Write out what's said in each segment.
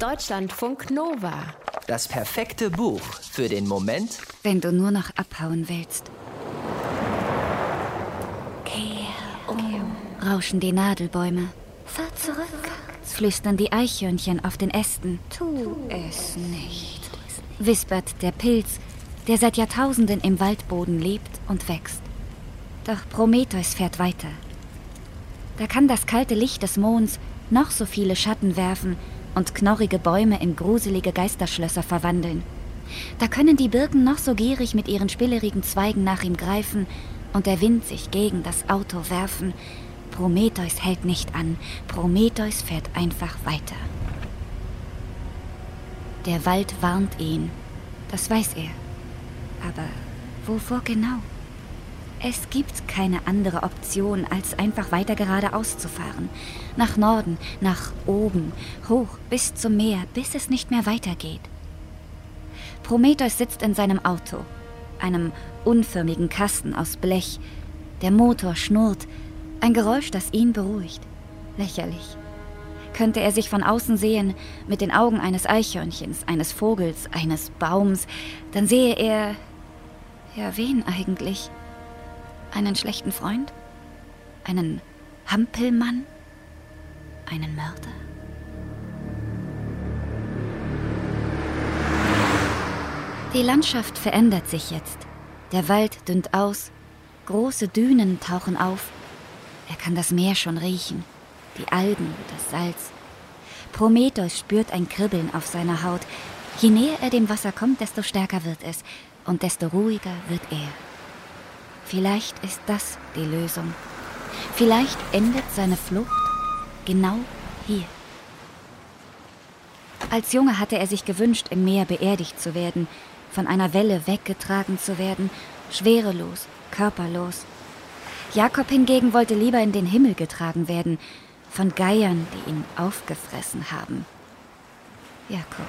Deutschlandfunk Nova. Das perfekte Buch für den Moment, wenn du nur noch abhauen willst. Kehr um. Rauschen die Nadelbäume, Fahr zurück. flüstern die Eichhörnchen auf den Ästen. Tu es nicht. Wispert der Pilz, der seit Jahrtausenden im Waldboden lebt und wächst. Doch Prometheus fährt weiter. Da kann das kalte Licht des Monds noch so viele Schatten werfen und knorrige Bäume in gruselige Geisterschlösser verwandeln. Da können die Birken noch so gierig mit ihren spillerigen Zweigen nach ihm greifen und der Wind sich gegen das Auto werfen. Prometheus hält nicht an. Prometheus fährt einfach weiter. Der Wald warnt ihn. Das weiß er. Aber wovor genau? Es gibt keine andere Option, als einfach weiter geradeaus zu fahren. Nach Norden, nach oben, hoch bis zum Meer, bis es nicht mehr weitergeht. Prometheus sitzt in seinem Auto, einem unförmigen Kasten aus Blech. Der Motor schnurrt, ein Geräusch, das ihn beruhigt. Lächerlich. Könnte er sich von außen sehen, mit den Augen eines Eichhörnchens, eines Vogels, eines Baums, dann sehe er. Ja, wen eigentlich? Einen schlechten Freund? Einen Hampelmann? Einen Mörder? Die Landschaft verändert sich jetzt. Der Wald dünnt aus, große Dünen tauchen auf. Er kann das Meer schon riechen, die Algen, das Salz. Prometheus spürt ein Kribbeln auf seiner Haut. Je näher er dem Wasser kommt, desto stärker wird es und desto ruhiger wird er. Vielleicht ist das die Lösung. Vielleicht endet seine Flucht genau hier. Als Junge hatte er sich gewünscht, im Meer beerdigt zu werden, von einer Welle weggetragen zu werden, schwerelos, körperlos. Jakob hingegen wollte lieber in den Himmel getragen werden, von Geiern, die ihn aufgefressen haben. Jakob.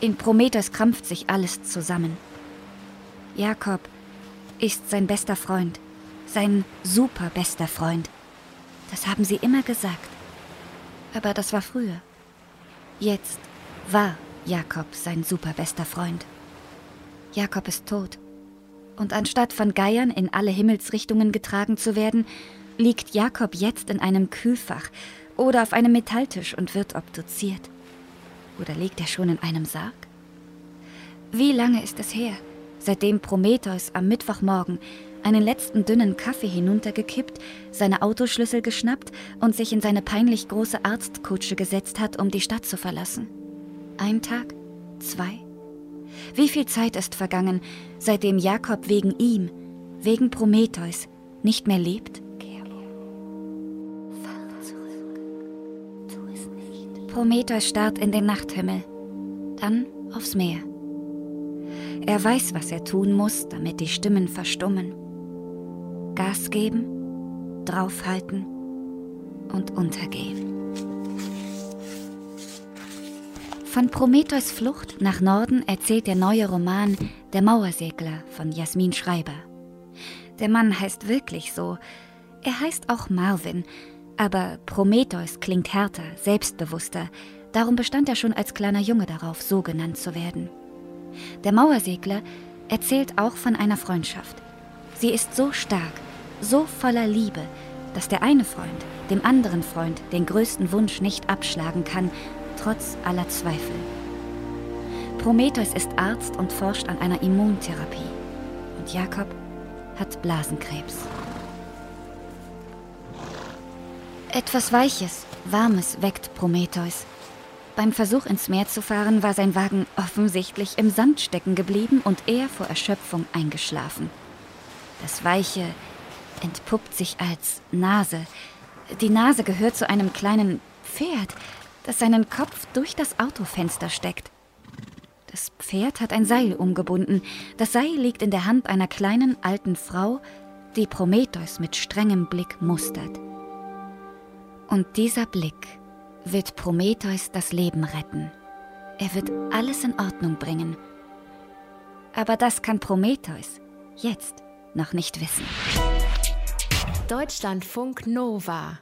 In Prometheus krampft sich alles zusammen. Jakob ist sein bester Freund, sein super bester Freund. Das haben sie immer gesagt. Aber das war früher. Jetzt war Jakob sein super bester Freund. Jakob ist tot. Und anstatt von Geiern in alle Himmelsrichtungen getragen zu werden, liegt Jakob jetzt in einem Kühlfach oder auf einem Metalltisch und wird obduziert. Oder liegt er schon in einem Sarg? Wie lange ist es her, seitdem Prometheus am Mittwochmorgen einen letzten dünnen Kaffee hinuntergekippt, seine Autoschlüssel geschnappt und sich in seine peinlich große Arztkutsche gesetzt hat, um die Stadt zu verlassen? Ein Tag? Zwei? Wie viel Zeit ist vergangen, seitdem Jakob wegen ihm, wegen Prometheus, nicht mehr lebt? Prometheus starrt in den Nachthimmel, dann aufs Meer. Er weiß, was er tun muss, damit die Stimmen verstummen. Gas geben, draufhalten und untergehen. Von Prometheus Flucht nach Norden erzählt der neue Roman Der Mauersegler von Jasmin Schreiber. Der Mann heißt wirklich so. Er heißt auch Marvin, aber Prometheus klingt härter, selbstbewusster. Darum bestand er schon als kleiner Junge darauf, so genannt zu werden. Der Mauersegler erzählt auch von einer Freundschaft. Sie ist so stark, so voller Liebe, dass der eine Freund dem anderen Freund den größten Wunsch nicht abschlagen kann, trotz aller Zweifel. Prometheus ist Arzt und forscht an einer Immuntherapie. Und Jakob hat Blasenkrebs. Etwas Weiches, Warmes weckt Prometheus. Beim Versuch ins Meer zu fahren, war sein Wagen offensichtlich im Sand stecken geblieben und er vor Erschöpfung eingeschlafen. Das Weiche entpuppt sich als Nase. Die Nase gehört zu einem kleinen Pferd, das seinen Kopf durch das Autofenster steckt. Das Pferd hat ein Seil umgebunden. Das Seil liegt in der Hand einer kleinen alten Frau, die Prometheus mit strengem Blick mustert. Und dieser Blick wird Prometheus das Leben retten. Er wird alles in Ordnung bringen. Aber das kann Prometheus jetzt noch nicht wissen. Deutschlandfunk Nova.